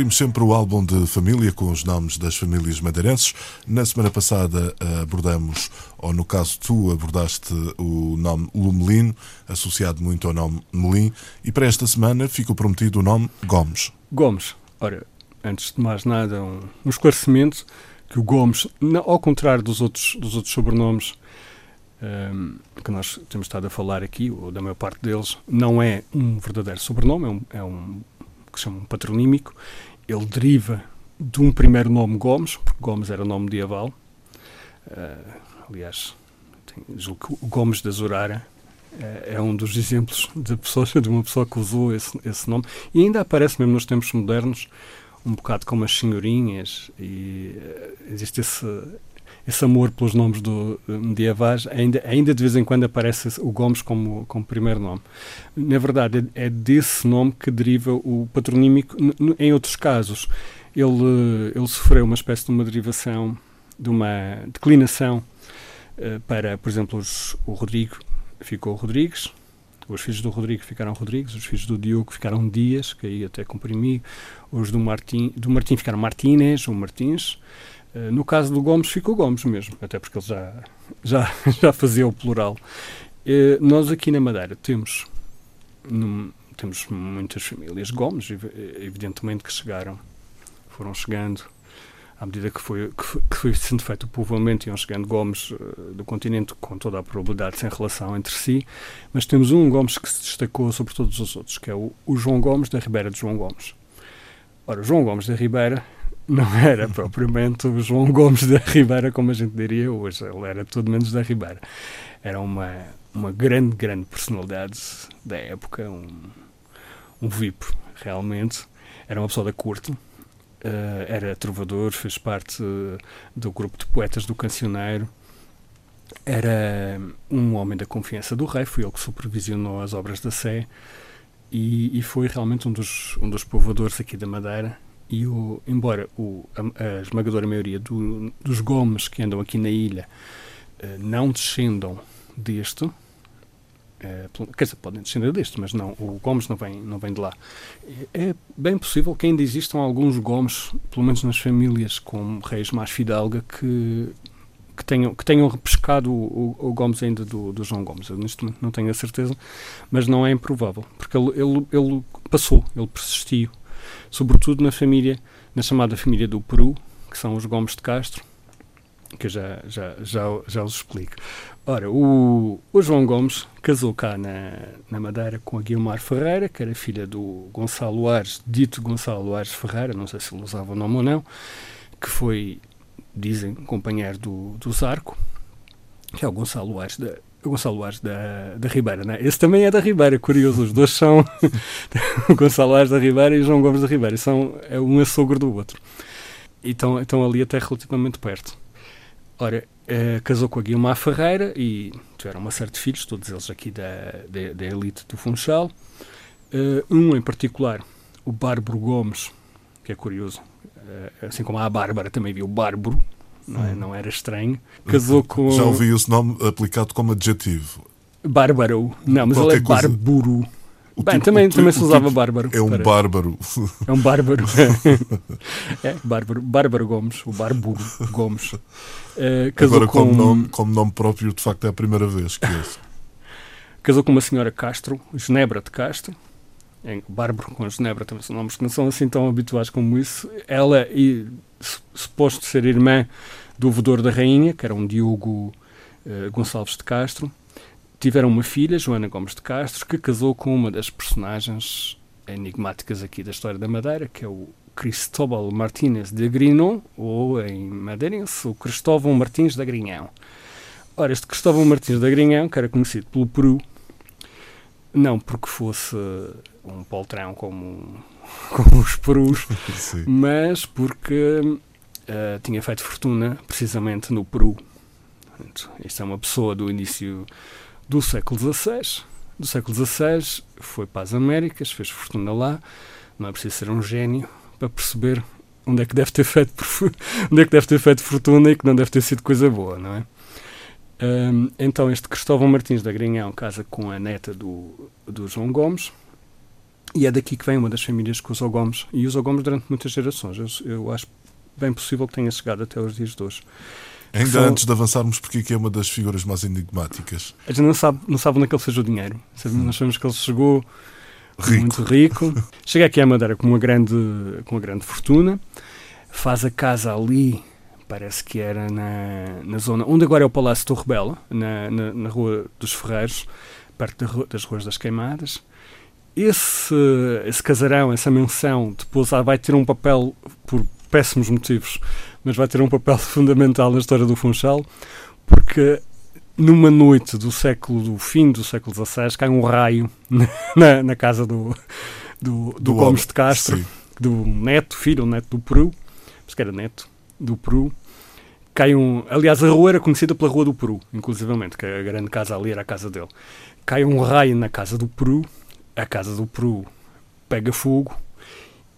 Abrimos sempre o álbum de família com os nomes das famílias madeirenses. Na semana passada abordamos, ou no caso tu abordaste o nome Lumelino, associado muito ao nome Melim, e para esta semana fica prometido o nome Gomes. Gomes. Ora, antes de mais nada, um, esclarecimento que o Gomes, ao contrário dos outros, dos outros sobrenomes um, ehm, que nós temos estado a falar aqui, ou da maior parte deles, não é um verdadeiro sobrenome, é um, é um que patronímico. Ele deriva de um primeiro nome Gomes, porque Gomes era nome medieval. Uh, aliás, o Gomes da Zurara uh, é um dos exemplos de, pessoas, de uma pessoa que usou esse, esse nome. E ainda aparece mesmo nos tempos modernos, um bocado como as senhorinhas, e uh, existe esse, esse amor pelos nomes do, medievais, ainda, ainda de vez em quando aparece o Gomes como, como primeiro nome. Na verdade, é, é desse nome que deriva o patronímico. Em outros casos, ele, ele sofreu uma espécie de uma derivação, de uma declinação uh, para, por exemplo, os, o Rodrigo ficou Rodrigues, os filhos do Rodrigo ficaram Rodrigues, os filhos do Diogo ficaram Dias, que aí até comprimi, os do Martim, do Martim ficaram Martínez ou Martins, eh, no caso do Gomes, ficou Gomes mesmo, até porque ele já, já, já fazia o plural. Uh, nós aqui na Madeira temos, num, temos muitas famílias Gomes, evidentemente que chegaram, foram chegando à medida que foi, que foi, que foi sendo feito o povoamento, iam chegando Gomes uh, do continente com toda a probabilidade sem relação entre si, mas temos um Gomes que se destacou sobre todos os outros, que é o, o João Gomes da Ribeira de João Gomes. Ora, João Gomes da Ribeira não era propriamente o João Gomes da Ribeira, como a gente diria hoje. Ele era tudo menos da Ribeira. Era uma, uma grande, grande personalidade da época, um, um VIP, realmente. Era uma pessoa da corte. Uh, era trovador, fez parte do grupo de poetas do Cancioneiro. Era um homem da confiança do rei, foi ele que supervisionou as obras da Sé e, e foi realmente um dos, um dos povoadores aqui da Madeira e o, embora o, a, a esmagadora maioria do, dos gomes que andam aqui na ilha uh, não descendam deste, uh, quer dizer, podem descender deste, mas não, o Gomes não vem, não vem de lá. É bem possível que ainda existam alguns Gomes, pelo menos nas famílias com reis mais fidalga, que, que tenham, que tenham repescado o, o, o Gomes ainda do, do, João Gomes. Eu neste momento não tenho a certeza, mas não é improvável, porque ele, ele, ele passou, ele persistiu sobretudo na família, na chamada família do Peru, que são os Gomes de Castro, que eu já, já, já, já os explico. Ora, o, o João Gomes casou cá na, na Madeira com a Guilmar Ferreira, que era filha do Gonçalo Ares, dito Gonçalo Ares Ferreira, não sei se ele usava o nome ou não, que foi, dizem, companheiro do, do Zarco, que é o Gonçalo Ares da, Gonçalo Ares da, da Ribeira, né? Esse também é da Ribeira, curioso. Os dois são Gonçalo Ares da Ribeira e João Gomes da Ribeira. São, é um é sogro do outro. E estão ali até relativamente perto. Ora, eh, casou com a Guilmar Ferreira e tiveram uma série de filhos, todos eles aqui da, da, da elite do Funchal. Uh, um em particular, o Bárbaro Gomes, que é curioso. Uh, assim como a Bárbara também viu o Bárbaro, não, é? não era estranho. Casou com. Já ouvi esse nome aplicado como adjetivo. Bárbaro. Não, mas Qualquer ele é coisa... barburo. O Bem, tipo, também, tipo, também se usava tipo bárbaro. É um para... bárbaro. É um bárbaro. é, bárbaro. Bárbaro Gomes, o bárbaro Gomes. Uh, casou Agora, com... como, nome, como nome próprio, de facto, é a primeira vez que é Casou com uma senhora Castro, Genebra de Castro. É, bárbaro com Genebra também são nomes que não são assim tão habituais como isso. Ela, e, suposto ser irmã do vedor da rainha, que era um Diogo uh, Gonçalves de Castro. Tiveram uma filha, Joana Gomes de Castro, que casou com uma das personagens enigmáticas aqui da história da Madeira, que é o Cristóbal Martínez de Agrinon, ou em madeirense, o Cristóvão Martins de Agrinhão. Ora, este Cristóvão Martins de Agrinhão, que era conhecido pelo Peru, não porque fosse um poltrão como, como os perus, mas porque uh, tinha feito fortuna precisamente no Peru. Isto é uma pessoa do início do século XVI. Do século XVI foi para as Américas, fez fortuna lá. Não é preciso ser um gênio para perceber onde é que deve ter feito onde é que deve ter feito fortuna e que não deve ter sido coisa boa, não é? Um, então este Cristóvão Martins da Grinhão casa com a neta do, do João Gomes e é daqui que vem uma das famílias que usou Gomes e usou Gomes durante muitas gerações. Eu, eu acho bem possível que tenha chegado até os dias de hoje. Ainda são... antes de avançarmos, porque é uma das figuras mais enigmáticas. A gente não sabe, não sabe onde é que ele fez o dinheiro. Hum. Nós sabemos que ele chegou rico. muito rico. Chega aqui à Madeira com uma grande, com uma grande fortuna. Faz a casa ali, parece que era na, na zona onde agora é o Palácio Torre Bela, na, na, na Rua dos Ferreiros, perto das Ruas das Queimadas. Esse, esse casarão, essa menção, depois vai ter um papel, por péssimos motivos, mas vai ter um papel fundamental na história do Funchal, porque numa noite do século, do fim do século XVI, cai um raio na, na casa do, do, do, do Gomes de Castro, sim. do neto, filho, neto do Peru, mas que era neto do Peru. Cai um, aliás, a rua era conhecida pela Rua do Peru, inclusivamente, que a grande casa ali era a casa dele. Cai um raio na casa do Peru, a casa do Peru pega fogo,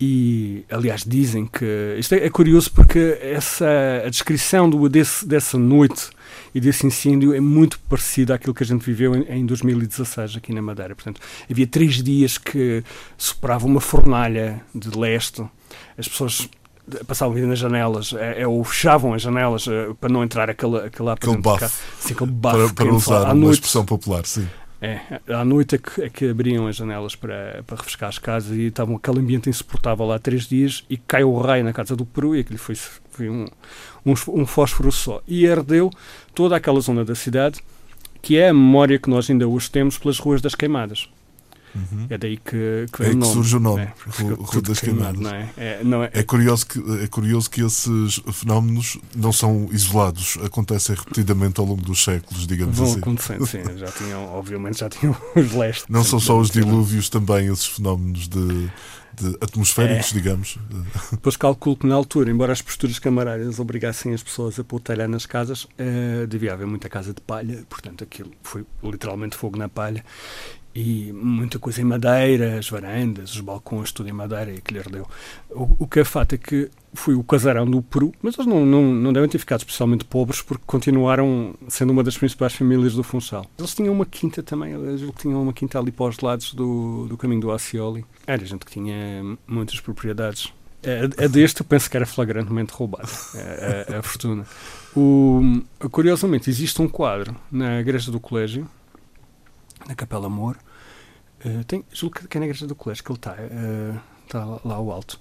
e, aliás, dizem que. Isto é, é curioso porque essa, a descrição do, desse, dessa noite e desse incêndio é muito parecida àquilo que a gente viveu em, em 2016 aqui na Madeira. Portanto, havia três dias que soprava uma fornalha de leste, as pessoas passavam a vida nas janelas, é, é, ou fechavam as janelas é, para não entrar aquela, aquela aquele bafo. Sim, aquele bafo para, para usar uma noite, expressão popular, sim. É, à noite é que, é que, abriam as janelas para, para refrescar as casas e estavam aquele ambiente insuportável lá três dias e caiu o raio na casa do Peru e aquilo foi, foi um, um, um fósforo só. E herdeu toda aquela zona da cidade que é a memória que nós ainda hoje temos pelas ruas das queimadas. Uhum. É daí que, que, é o nome. que surge o nome, é, Rua das Queimadas. Não é? É, não é, é, curioso que, é curioso que esses fenómenos não são isolados, acontecem repetidamente ao longo dos séculos, digamos Vão assim. acontecendo, sim. Já tinham, obviamente, já tinham os lestes. Não são só os dilúvios também, esses fenómenos de, de atmosféricos, é. digamos. Depois calculo que na altura, embora as posturas camarárias obrigassem as pessoas a pôr telha nas casas, uh, devia haver muita casa de palha, portanto aquilo foi literalmente fogo na palha e muita coisa em madeira, as varandas, os balcões, tudo em madeira e que lhe ardeu. O, o que é fato é que foi o casarão do Peru, mas eles não, não, não devem ter ficado especialmente pobres porque continuaram sendo uma das principais famílias do Funchal. Eles tinham uma quinta também, eles tinham uma quinta ali para os lados do, do caminho do Acioli. Era gente que tinha muitas propriedades. A, a deste eu penso que era flagrantemente roubada, a, a, a fortuna. O, curiosamente, existe um quadro na igreja do colégio na Capela Amor. Uh, tem, julgo que é na igreja do colégio que ele está, uh, está lá ao alto,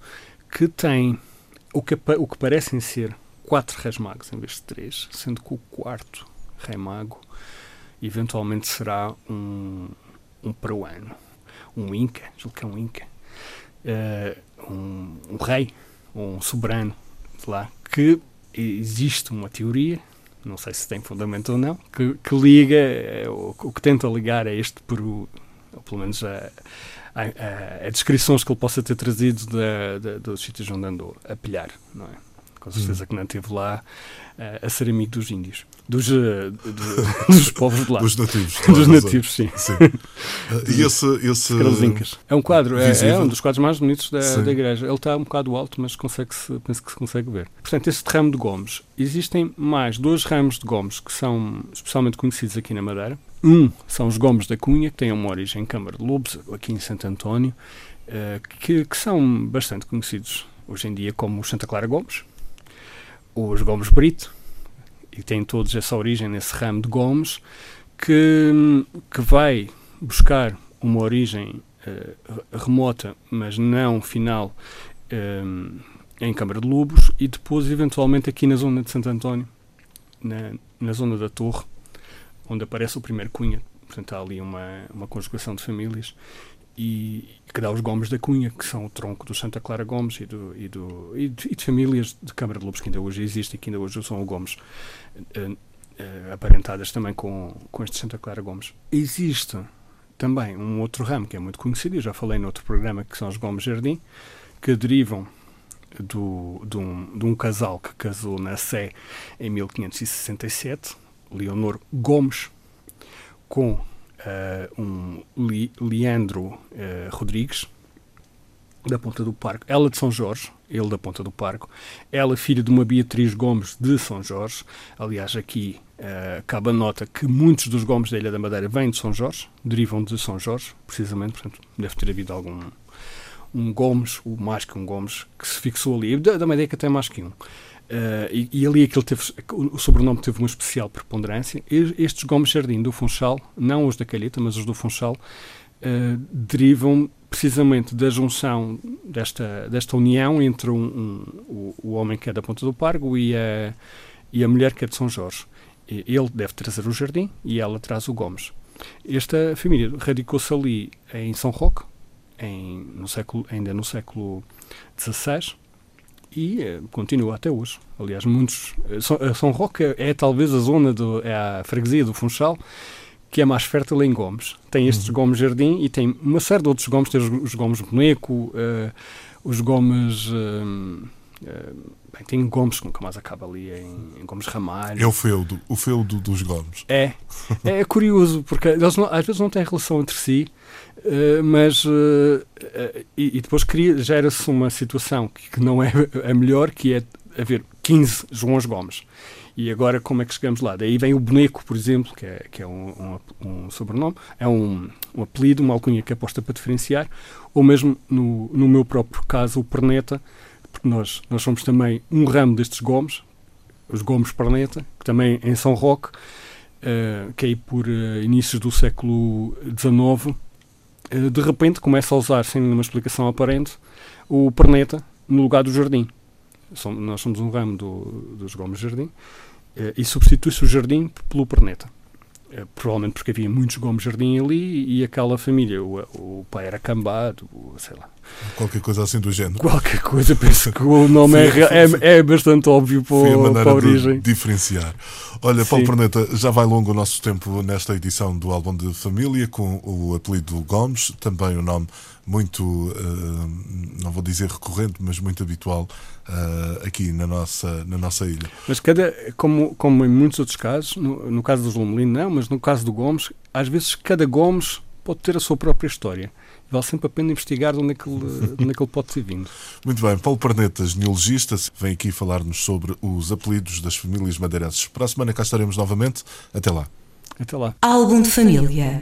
que tem o que, o que parecem ser quatro reis magos em vez de três, sendo que o quarto rei mago eventualmente será um, um peruano, um inca, julgo que é um inca, uh, um, um rei, um soberano de lá, que existe uma teoria não sei se tem fundamento ou não, que, que liga, o, o, que tenta ligar a este Peru, ou pelo menos a, a, a, a descrições que ele possa ter trazido da, da, dos sítios onde andou a pilhar, não é? Com certeza que não esteve lá uh, a ser amigo dos índios. Dos, uh, de, dos povos de lá. Dos nativos. dos nativos, sim. sim. E esse. esse. É um quadro, é, é, um dos quadros mais bonitos da, da igreja. Ele está um bocado alto, mas consegue -se, penso que se consegue ver. Portanto, esse ramo de Gomes. Existem mais dois ramos de Gomes que são especialmente conhecidos aqui na Madeira. Um são os Gomes da Cunha, que têm uma origem em Câmara de Lobos, aqui em Santo António, uh, que, que são bastante conhecidos hoje em dia como os Santa Clara Gomes, os Gomes Brito, e têm todos essa origem nesse ramo de Gomes, que, que vai buscar uma origem uh, remota, mas não final, um, eh, em Câmara de Lobos, e depois, eventualmente, aqui na zona de Santo António, na, na zona da Torre, onde aparece o primeiro Cunha. Portanto, há ali uma, uma conjugação de famílias e que dá os Gomes da Cunha, que são o tronco do Santa Clara Gomes e, do, e, do, e, de, e de famílias de Câmara de Lobos que ainda hoje existem e que ainda hoje são o Gomes, uh, uh, aparentadas também com, com este Santa Clara Gomes. Existe também um outro ramo que é muito conhecido, eu já falei no outro programa, que são os Gomes Jardim, que derivam do, de, um, de um casal que casou na Sé em 1567, Leonor Gomes, com uh, um Li, Leandro uh, Rodrigues, da Ponta do Parco, ela de São Jorge, ele da Ponta do Parco, ela filha de uma Beatriz Gomes de São Jorge. Aliás, aqui uh, cabe a nota que muitos dos Gomes da Ilha da Madeira vêm de São Jorge, derivam de São Jorge, precisamente, portanto, deve ter havido algum um Gomes, o mais que um Gomes, que se fixou ali. Da, da Madeira que até mais que um. Uh, e, e, ali aquele teve, o sobrenome teve uma especial preponderância. E, estes Gomes Jardim do Funchal, não os da Calheta, mas os do Funchal, uh, derivam precisamente da junção desta, desta união entre um, um, o, o, homem que é da Ponta do Pargo e a, e a mulher que é de São Jorge. Ele deve trazer o jardim e ela traz o Gomes. Esta família radicou-se ali em São Roque, em, no século, ainda no século XVI, e eh, continua até hoje. Aliás, muitos. Eh, São, eh, São Roque é, é, talvez a zona, do, é a freguesia do Funchal que é mais fértil em gomes. Tem estes uhum. gomes jardim e tem uma série de outros gomes, tem os, os gomes boneco, uh, os gomes. Uh, uh, bem, tem gomes que nunca mais acaba ali em, em gomes ramalho. É o feudo, o feudo dos gomes. É, é curioso, porque eles não, às vezes não têm relação entre si, mas e, e, depois gera-se uma situação que, que não é a melhor, que é haver 15 Joões Gomes. E agora como é que chegamos lá? Daí vem o boneco, por exemplo, que é, que é um, um, um sobrenome, é um, um, apelido, uma alcunha que é posta para diferenciar, ou mesmo no, no meu próprio caso, o perneta, porque nós, nós somos também um ramo destes gomes, os gomes perneta, que também em São Roque, uh, que é aí por uh, inícios do século XIX, uh, de repente começa a usar, sem nenhuma explicação aparente, o perneta no lugar do jardim. Somos, nós somos um ramo do, dos gomes jardim eh, e substitui-se o jardim pelo perneta. Eh, provavelmente porque havia muitos Gomes Jardim ali e aquela família, o, o pai era cambado, sei lá. Qualquer coisa assim do género. Qualquer coisa, penso que o nome é, é, é, bastante óbvio para, a para a origem. diferenciar. Olha, Paulo Perneta, já vai longo o nosso tempo nesta edição do álbum de família, com o apelido Gomes, também o nome muito, uh, não vou dizer recorrente, mas muito habitual uh, aqui na nossa, na nossa ilha. Mas cada, como, como em muitos outros casos, no, no caso dos Lomelino não, mas no caso do Gomes, às vezes cada Gomes pode ter a sua própria história. Vale sempre a pena investigar de onde é que ele, onde é que ele pode ter vindo. Muito bem, Paulo Parneta, genealogista, vem aqui falar-nos sobre os apelidos das famílias madeirenses. Para a semana cá estaremos novamente. Até lá. Até lá. Álbum de família.